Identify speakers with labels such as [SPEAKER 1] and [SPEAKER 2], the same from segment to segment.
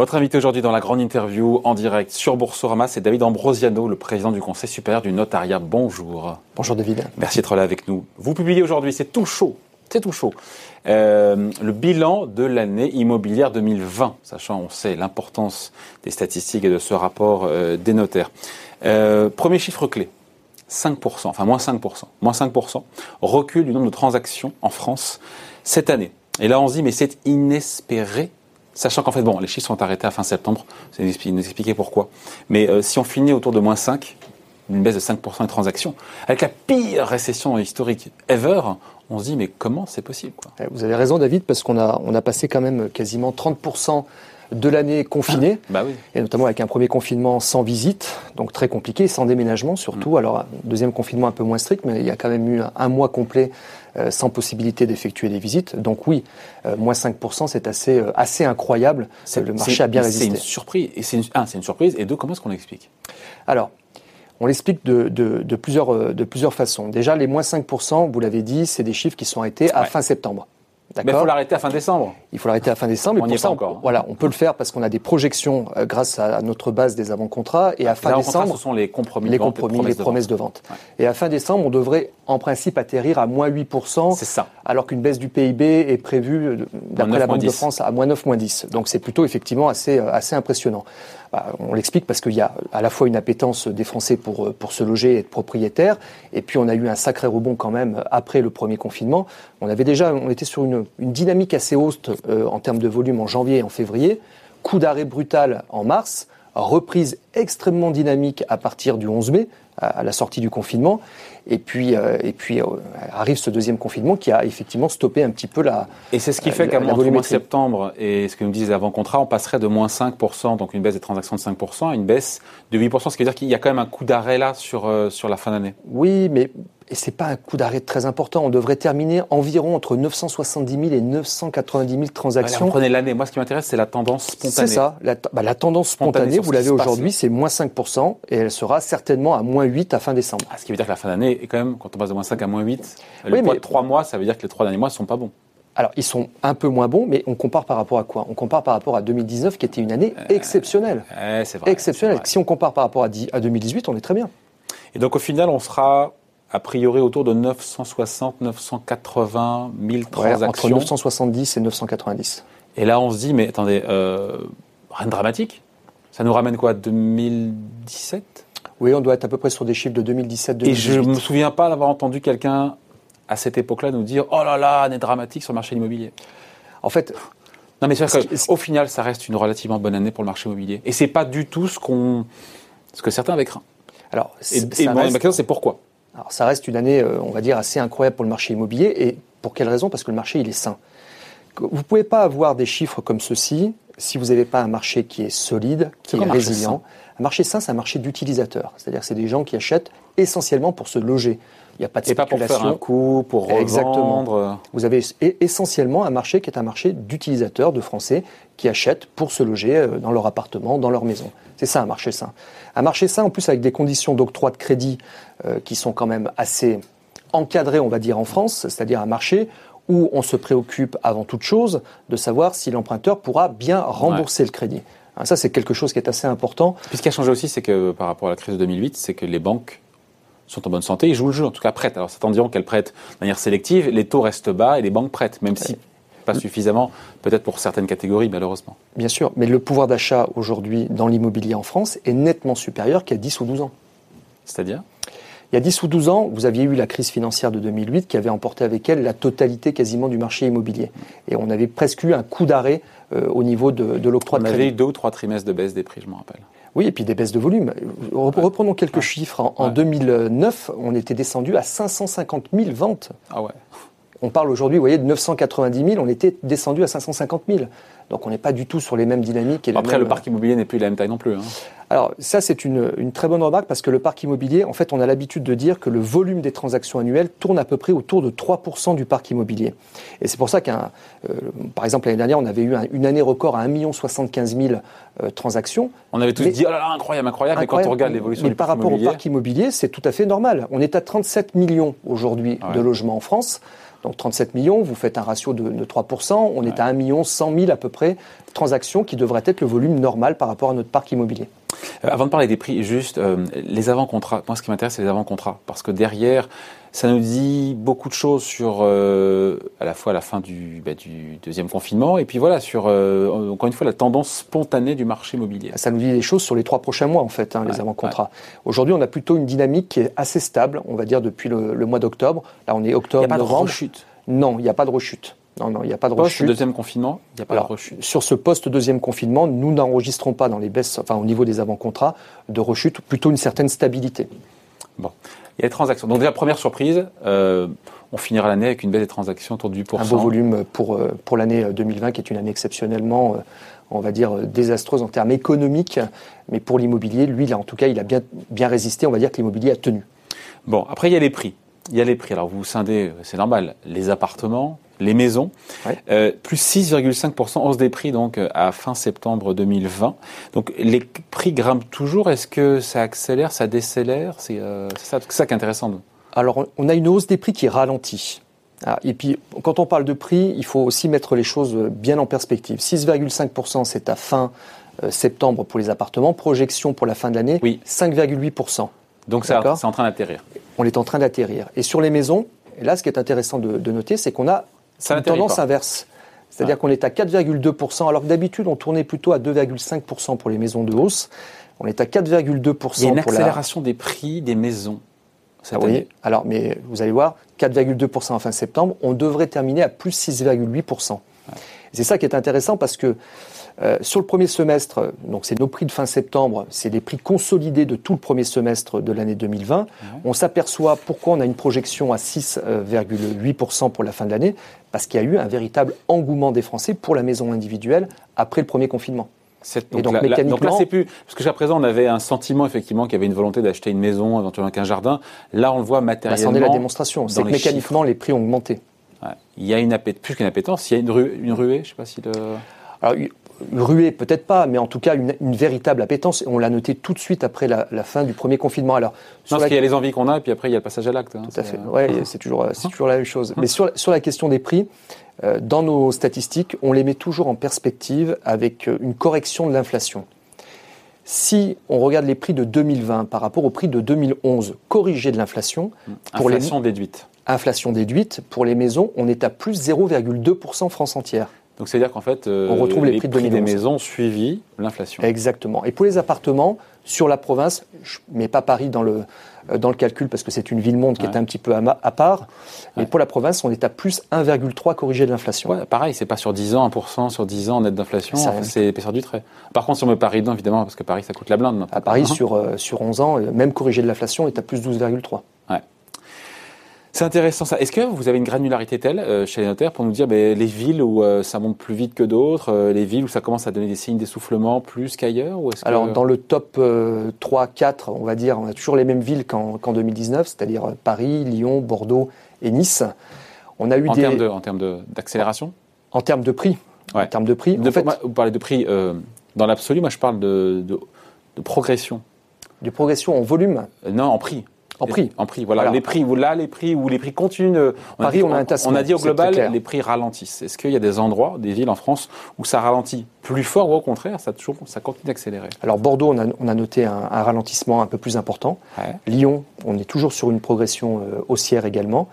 [SPEAKER 1] Votre invité aujourd'hui dans la grande interview en direct sur Boursorama, c'est David Ambrosiano, le président du Conseil supérieur du notariat. Bonjour.
[SPEAKER 2] Bonjour David.
[SPEAKER 1] Merci d'être là avec nous. Vous publiez aujourd'hui, c'est tout chaud, c'est tout chaud, euh, le bilan de l'année immobilière 2020, sachant, on sait, l'importance des statistiques et de ce rapport euh, des notaires. Euh, premier chiffre clé, 5%, enfin moins 5%, moins 5%, recul du nombre de transactions en France cette année. Et là, on se dit, mais c'est inespéré Sachant qu'en fait, bon, les chiffres sont arrêtés à fin septembre, c'est nous expliquer pourquoi. Mais euh, si on finit autour de moins 5, une baisse de 5% des transactions, avec la pire récession historique ever, on se dit mais comment c'est possible
[SPEAKER 2] eh, Vous avez raison David, parce qu'on a, on a passé quand même quasiment 30% de l'année confinée,
[SPEAKER 1] ah, bah oui.
[SPEAKER 2] et notamment avec un premier confinement sans visite, donc très compliqué, sans déménagement surtout. Mm. Alors un deuxième confinement un peu moins strict, mais il y a quand même eu un mois complet euh, sans possibilité d'effectuer des visites. Donc oui, euh, moins 5%, c'est assez, euh, assez incroyable. Le marché a bien résisté.
[SPEAKER 1] C'est une surprise. Et c'est une, un, c'est une surprise. Et deux, comment est-ce qu'on l'explique?
[SPEAKER 2] Alors, on l'explique de, de, de, plusieurs, de plusieurs façons. Déjà, les moins 5%, vous l'avez dit, c'est des chiffres qui sont arrêtés à fin septembre.
[SPEAKER 1] Mais il faut l'arrêter à fin décembre.
[SPEAKER 2] Il faut l'arrêter à fin décembre.
[SPEAKER 1] On n'y est pas encore.
[SPEAKER 2] voilà, on peut le faire parce qu'on a des projections euh, grâce à notre base des avant-contrats. Et à fin décembre,
[SPEAKER 1] ce sont les compromis,
[SPEAKER 2] les,
[SPEAKER 1] de vente,
[SPEAKER 2] compromis, les promesses de vente. Et à fin décembre, on devrait en principe atterrir à moins 8%.
[SPEAKER 1] C'est ça.
[SPEAKER 2] Alors qu'une baisse du PIB est prévue, euh, d'après la Banque de France, à moins 9, moins 10. Donc c'est plutôt effectivement assez, euh, assez impressionnant. Bah, on l'explique parce qu'il y a à la fois une appétence des Français pour, pour se loger et être propriétaires, et puis on a eu un sacré rebond quand même après le premier confinement. On avait déjà, on était sur une, une dynamique assez haute euh, en termes de volume en janvier et en février, coup d'arrêt brutal en mars, reprise extrêmement dynamique à partir du 11 mai, à la sortie du confinement. Et puis, euh, et puis euh, arrive ce deuxième confinement qui a effectivement stoppé un petit peu la.
[SPEAKER 1] Et c'est ce qui fait qu'à mois septembre et ce que nous disent les avant-contrats, on passerait de moins 5%, donc une baisse des transactions de 5%, à une baisse de 8%, ce qui veut dire qu'il y a quand même un coup d'arrêt là sur, euh, sur la fin d'année.
[SPEAKER 2] Oui, mais et c'est pas un coup d'arrêt très important. On devrait terminer environ entre 970 000 et 990 000 transactions.
[SPEAKER 1] Ouais, prenez l'année. Moi, ce qui m'intéresse, c'est la tendance spontanée.
[SPEAKER 2] C'est ça. La, bah, la tendance spontanée, vous l'avez aujourd'hui, c'est moins 5% et elle sera certainement à moins 8 à fin décembre.
[SPEAKER 1] Ah, ce qui veut dire que la fin d'année est quand même, quand on passe de moins 5 à moins 8, le poids de 3 mois, ça veut dire que les 3 derniers mois ne sont pas bons.
[SPEAKER 2] Alors, ils sont un peu moins bons, mais on compare par rapport à quoi? On compare par rapport à 2019, qui était une année euh, exceptionnelle.
[SPEAKER 1] c'est vrai.
[SPEAKER 2] Exceptionnelle. Si on compare par rapport à 2018, on est très bien.
[SPEAKER 1] Et donc, au final, on sera a priori autour de 960, 980 000 transactions.
[SPEAKER 2] entre 970 et 990.
[SPEAKER 1] Et là, on se dit, mais attendez, euh, rien de dramatique Ça nous ramène quoi? 2017
[SPEAKER 2] Oui, on doit être à peu près sur des chiffres de 2017-2018.
[SPEAKER 1] Et je ne me souviens pas d'avoir entendu quelqu'un à cette époque-là nous dire Oh là là, année dramatique sur le marché immobilier.
[SPEAKER 2] En fait.
[SPEAKER 1] Non, mais c'est au final, ça reste une relativement bonne année pour le marché immobilier. Et c'est pas du tout ce, qu'on, ce que certains avaient craint. Alors, et, et ma question, c'est pourquoi?
[SPEAKER 2] Alors ça reste une année, euh, on va dire, assez incroyable pour le marché immobilier. Et pour quelle raison? Parce que le marché, il est sain. Vous ne pouvez pas avoir des chiffres comme ceci si vous n'avez pas un marché qui est solide, qui est, résilient. Un marché sain, c'est un marché d'utilisateurs. C'est-à-dire que c'est des gens qui achètent essentiellement pour se loger. Il n'y a pas de
[SPEAKER 1] Et spéculation. pas pour faire un coup, pour revendre. Exactement.
[SPEAKER 2] Vous avez essentiellement un marché qui est un marché d'utilisateurs, de Français, qui achètent pour se loger euh, dans leur appartement, dans leur maison. C'est ça un marché sain. Un marché sain, en plus, avec des conditions d'octroi de crédit euh, qui sont quand même assez encadrées, on va dire, en France, c'est-à-dire un marché où on se préoccupe avant toute chose de savoir si l'emprunteur pourra bien rembourser le crédit. Hein, ça, c'est quelque chose qui est assez important.
[SPEAKER 1] Puis ce qui a changé aussi, c'est que par rapport à la crise de 2008, c'est que les banques sont en bonne santé, ils jouent le jeu, en tout cas prêtent. Alors certains diront qu'elles prêtent de manière sélective, les taux restent bas et les banques prêtent, même si pas suffisamment, peut-être pour certaines catégories, malheureusement.
[SPEAKER 2] Bien sûr, mais le pouvoir d'achat aujourd'hui dans l'immobilier en France est nettement supérieur qu'il y a 10 ou 12 ans.
[SPEAKER 1] C'est-à-dire?
[SPEAKER 2] Il y a 10 ou 12 ans, vous aviez eu la crise financière de 2008 qui avait emporté avec elle la totalité quasiment du marché immobilier. Et on avait presque eu un coup d'arrêt euh, au niveau de, de l'octroi de crédit.
[SPEAKER 1] On avait eu deux ou trois trimestres de baisse des prix, je me rappelle.
[SPEAKER 2] Oui, et puis des baisses de volume. Reprenons quelques chiffres. En, 2009, on était descendu à 550 000 ventes.
[SPEAKER 1] Ah ouais.
[SPEAKER 2] On parle aujourd'hui, vous voyez, de 990 000, on était descendu à 550 000. Donc on n'est pas du tout sur les mêmes dynamiques. Et
[SPEAKER 1] Après, le parc immobilier n'est plus la même taille non plus. Hein.
[SPEAKER 2] Alors ça, c'est une, une, très bonne remarque parce que le parc immobilier, en fait, on a l'habitude de dire que le volume des transactions annuelles tourne à peu près autour de 3% du parc immobilier. Et c'est pour ça qu'un, euh, par exemple, l'année dernière, on avait eu une année record à 1 75 000 euh, transactions.
[SPEAKER 1] On avait tous dit, oh là là, incroyable, incroyable, mais quand on regarde l'évolution
[SPEAKER 2] du
[SPEAKER 1] parc
[SPEAKER 2] immobilier... Mais par rapport au parc immobilier, c'est tout à fait normal. On est à 37 millions aujourd'hui de logements en France. Donc 37 millions, vous faites un ratio de, 3%, on est à 1 million 100 000 à peu près transactions qui devraient être le volume normal par rapport à notre parc immobilier.
[SPEAKER 1] Euh, avant de parler des prix, juste euh, les avant-contrats. Moi, ce qui m'intéresse, c'est les avant-contrats. Parce que derrière, ça nous dit beaucoup de choses sur euh, à la fois la fin du, bah, du, deuxième confinement et puis voilà sur encore une fois la tendance spontanée du marché immobilier.
[SPEAKER 2] Ça nous dit des choses sur les trois prochains mois en fait, hein, les avant-contrats. Aujourd'hui, on a plutôt une dynamique qui est assez stable, on va dire depuis le, le mois d'octobre. Là, on est octobre,
[SPEAKER 1] il n'y a
[SPEAKER 2] pas
[SPEAKER 1] de rechute.
[SPEAKER 2] Non, il n'y a pas de rechute. Non, non, il n'y a pas de
[SPEAKER 1] post
[SPEAKER 2] rechute.
[SPEAKER 1] deuxième confinement, il n'y a pas de rechute.
[SPEAKER 2] Sur ce post-deuxième confinement, nous n'enregistrons pas dans les baisses, enfin au niveau des avant-contrats, de rechute, plutôt une certaine stabilité.
[SPEAKER 1] Bon, il y a les transactions. Donc déjà, première surprise, euh, on finira l'année avec une baisse des transactions autour du 8%.
[SPEAKER 2] Un beau volume pour, euh, pour l'année 2020, euh, qui est une année exceptionnellement, on va dire, désastreuse en termes économiques. Mais pour l'immobilier, lui, là, en tout cas, il a bien, bien résisté. On va dire que l'immobilier a tenu.
[SPEAKER 1] Bon, après, il y a les prix. Il y a les prix. Alors, vous scindez, c'est normal, les appartements, les maisons, euh, plus 6,5% hausse des prix donc euh, à fin septembre 2020. Donc les prix grimpent toujours. Est-ce que ça accélère, ça décélère? C'est euh, ça, ça, qui est intéressant.
[SPEAKER 2] Alors on a une hausse des prix qui ralentit. Ah, et puis, quand on parle de prix, il faut aussi mettre les choses bien en perspective. 6,5%, c'est à fin septembre pour les appartements. Projection pour la fin de l'année, oui. 5,8%.
[SPEAKER 1] Donc c'est en train d'atterrir.
[SPEAKER 2] On est en train d'atterrir. Et sur les maisons, là, ce qui est intéressant de, de noter, c'est qu'on a ça une tendance inverse. C'est-à-dire qu'on est à 4,2%, alors que d'habitude on tournait plutôt à 2,5% pour les maisons de hausse. On est à 4,2%.
[SPEAKER 1] Il y a une accélération des prix des maisons.
[SPEAKER 2] Ah oui, alors, mais vous allez voir, 4,2% en fin septembre, on devrait terminer à plus 6,8%. C'est ça qui est intéressant parce que euh, sur le premier semestre, donc c'est nos prix de fin septembre, c'est les prix consolidés de tout le premier semestre de l'année 2020. On s'aperçoit pourquoi on a une projection à 6,8% pour la fin de l'année, parce qu'il y a eu un véritable engouement des Français pour la maison individuelle après le premier confinement.
[SPEAKER 1] Donc, donc, là, mécaniquement, donc là, c'est plus parce que jusqu'à présent on avait un sentiment effectivement qu'il y avait une volonté d'acheter une maison, éventuellement qu'un jardin. Là, on le voit matériellement.
[SPEAKER 2] Bah, c'en est la démonstration. C'est que mécaniquement les prix ont augmenté.
[SPEAKER 1] Il y a une plus qu'une appétence, il y a une, ruée, une ruée, je sais pas si le.
[SPEAKER 2] Alors, ruée, peut-être pas, mais en tout cas une, véritable appétence. On l'a noté tout de suite après la, fin du premier confinement.
[SPEAKER 1] Alors, non, parce qu'il y a les envies qu'on a, et puis après il y a le passage à l'acte.
[SPEAKER 2] Hein, tout à fait. Ouais, c'est toujours, toujours la même chose. Mais sur, sur la question des prix, euh, dans nos statistiques, on les met toujours en perspective avec euh, une correction de l'inflation. Si on regarde les prix de 2020 par rapport aux prix de 2011, corrigés de l'inflation,
[SPEAKER 1] inflation déduite.
[SPEAKER 2] Inflation déduite pour les maisons, on est à plus 0,2% France entière.
[SPEAKER 1] Donc c'est-à-dire qu'en fait, euh, on retrouve les, prix, des maisons suivis l'inflation.
[SPEAKER 2] Exactement. Et pour les appartements, sur la province, je ne mets pas Paris dans le, euh, dans le calcul parce que c'est une ville-monde qui est un petit peu à, part. Mais pour la province, on est à plus 1,3 corrigé de l'inflation.
[SPEAKER 1] Ouais, pareil, c'est pas sur 10 ans, 1% sur 10 ans net d'inflation, c'est épaisseur du trait. Par contre, si on met Paris dedans, évidemment, parce que Paris, ça coûte la blinde.
[SPEAKER 2] À Paris, uh-huh. sur, euh, sur 11 ans, même corrigé de l'inflation, est à plus 12,3.
[SPEAKER 1] Ouais. C'est intéressant ça. Est-ce que vous avez une granularité telle euh, chez les notaires pour nous dire ben, les villes où euh, ça monte plus vite que d'autres, euh, les villes où ça commence à donner des signes d'essoufflement plus qu'ailleurs ou
[SPEAKER 2] Alors dans le top 3, 4, on va dire, on a toujours les mêmes villes qu'en 2019, c'est-à-dire Paris, Lyon, Bordeaux et Nice.
[SPEAKER 1] On a eu en des... termes de, en termes d'accélération?
[SPEAKER 2] En termes de prix.
[SPEAKER 1] En
[SPEAKER 2] termes de prix.
[SPEAKER 1] En fait, vous parlez de prix dans l'absolu, moi je parle de, de, de progression.
[SPEAKER 2] De progression en volume
[SPEAKER 1] Non, en prix.
[SPEAKER 2] En prix.
[SPEAKER 1] En prix, voilà. Les prix, là, les prix où les prix continuent.
[SPEAKER 2] On Paris,
[SPEAKER 1] a dit,
[SPEAKER 2] on a un
[SPEAKER 1] On a dit au global, les prix ralentissent. Est-ce qu'il y a des endroits, des villes en France où ça ralentit plus fort ou au contraire, ça, toujours, ça continue d'accélérer?
[SPEAKER 2] Alors Bordeaux, on a, on a noté un, ralentissement un peu plus important. Lyon, on est toujours sur une progression euh, haussière également.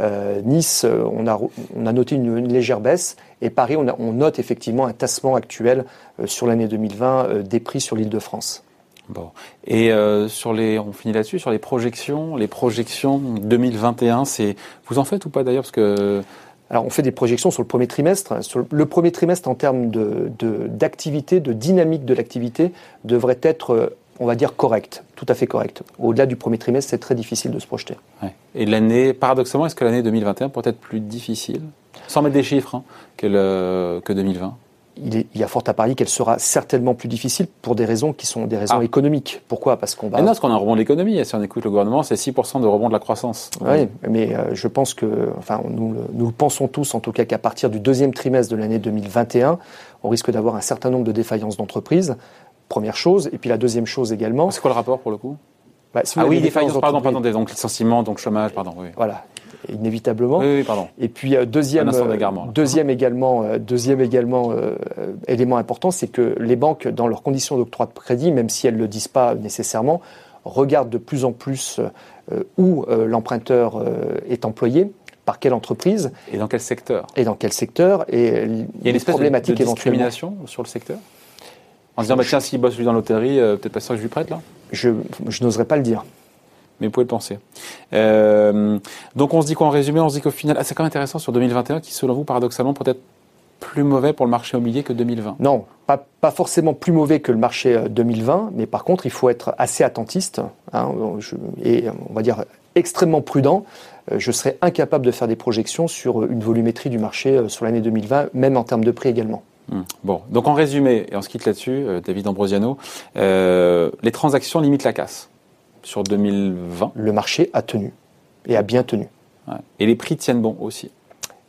[SPEAKER 2] Euh, nice, euh, on a, on a noté une, légère baisse. Et Paris, on, on, note effectivement un tassement actuel sur l'année 2020 des prix sur l'île de France.
[SPEAKER 1] Bon. Et euh, sur les, on finit là-dessus, sur les projections, les projections 2021, c'est, vous en faites ou pas d'ailleurs parce que
[SPEAKER 2] alors, on fait des projections sur le premier trimestre. Sur le premier trimestre, en termes de, d'activité, de, dynamique de l'activité, devrait être, euh, on va dire, correct, tout à fait correct. Au-delà du premier trimestre, c'est très difficile de se projeter.
[SPEAKER 1] Ouais. Et l'année, paradoxalement, est-ce que l'année 2021 pourrait être plus difficile? Sans mettre des chiffres, hein, que, le, que 2020
[SPEAKER 2] il, y a fort à parier qu'elle sera certainement plus difficile pour des raisons qui sont des raisons ah. économiques. Pourquoi? Parce qu'on
[SPEAKER 1] va. Mais non, parce qu'on a un rebond de l'économie. Si on écoute le gouvernement, c'est 6% de rebond de la croissance.
[SPEAKER 2] Oui, mais euh, je pense que, enfin, nous, nous le pensons tous, en tout cas, qu'à partir du deuxième trimestre de l'année 2021, on risque d'avoir un certain nombre de défaillances d'entreprises. Première chose. Et puis la deuxième chose également.
[SPEAKER 1] C'est quoi le rapport pour le coup? Bah, ah oui, défaillance, pardon, pardon, donc licenciement, donc chômage, pardon. Oui.
[SPEAKER 2] Voilà, inévitablement.
[SPEAKER 1] Oui, oui, pardon.
[SPEAKER 2] Et puis euh, deuxième, deuxième également, deuxième également élément important, c'est que les banques, dans leurs conditions d'octroi de crédit, même si elles ne le disent pas nécessairement, regardent de plus en plus où l'emprunteur est employé par quelle entreprise
[SPEAKER 1] Et dans quel secteur
[SPEAKER 2] Et dans quel secteur Et
[SPEAKER 1] Il y a une espèce de, discrimination sur le secteur? En se disant, bah, tiens, s'il bosse lui dans l'hôtellerie, euh, peut-être pas ça que je lui prête là?
[SPEAKER 2] Je, n'oserais pas le dire.
[SPEAKER 1] Mais vous pouvez le penser. Euh, donc on se dit quoi en résumé? On se dit qu'au final, ah, c'est quand même intéressant sur 2021 qui, selon vous, paradoxalement, peut être plus mauvais pour le marché immobilier que 2020
[SPEAKER 2] Non, pas, pas, forcément plus mauvais que le marché 2020, euh, mais par contre, il faut être assez attentiste hein, et, on va dire, extrêmement prudent euh, je serais incapable de faire des projections sur une volumétrie du marché sur l'année 2020, même en termes de prix également.
[SPEAKER 1] Hmm. Bon, donc en résumé, et on se quitte là-dessus, euh, David Ambrosiano, les transactions limitent la casse sur 2020.
[SPEAKER 2] Le marché a tenu et a bien tenu.
[SPEAKER 1] Et les prix tiennent bon aussi.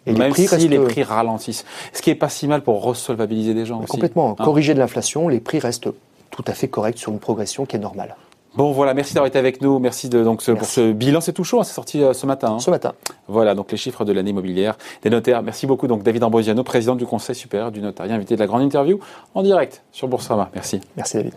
[SPEAKER 1] Et Même les prix si les prix ralentissent. Ce qui n'est pas si mal pour resolvabiliser des gens.
[SPEAKER 2] Complètement. Aussi. Hein Corriger de l'inflation, les prix restent tout à fait corrects sur une progression qui est normale.
[SPEAKER 1] Bon voilà, merci d'avoir été avec nous. Merci de, donc pour ce bilan. C'est tout chaud, hein, c'est sorti euh, ce matin. Hein.
[SPEAKER 2] Ce matin.
[SPEAKER 1] Voilà, donc les chiffres de l'année immobilière des notaires. Merci beaucoup donc David Ambrosiano, président du Conseil supérieur du notariat, invité de la grande interview en direct sur Boursorama. Merci.
[SPEAKER 2] Merci David.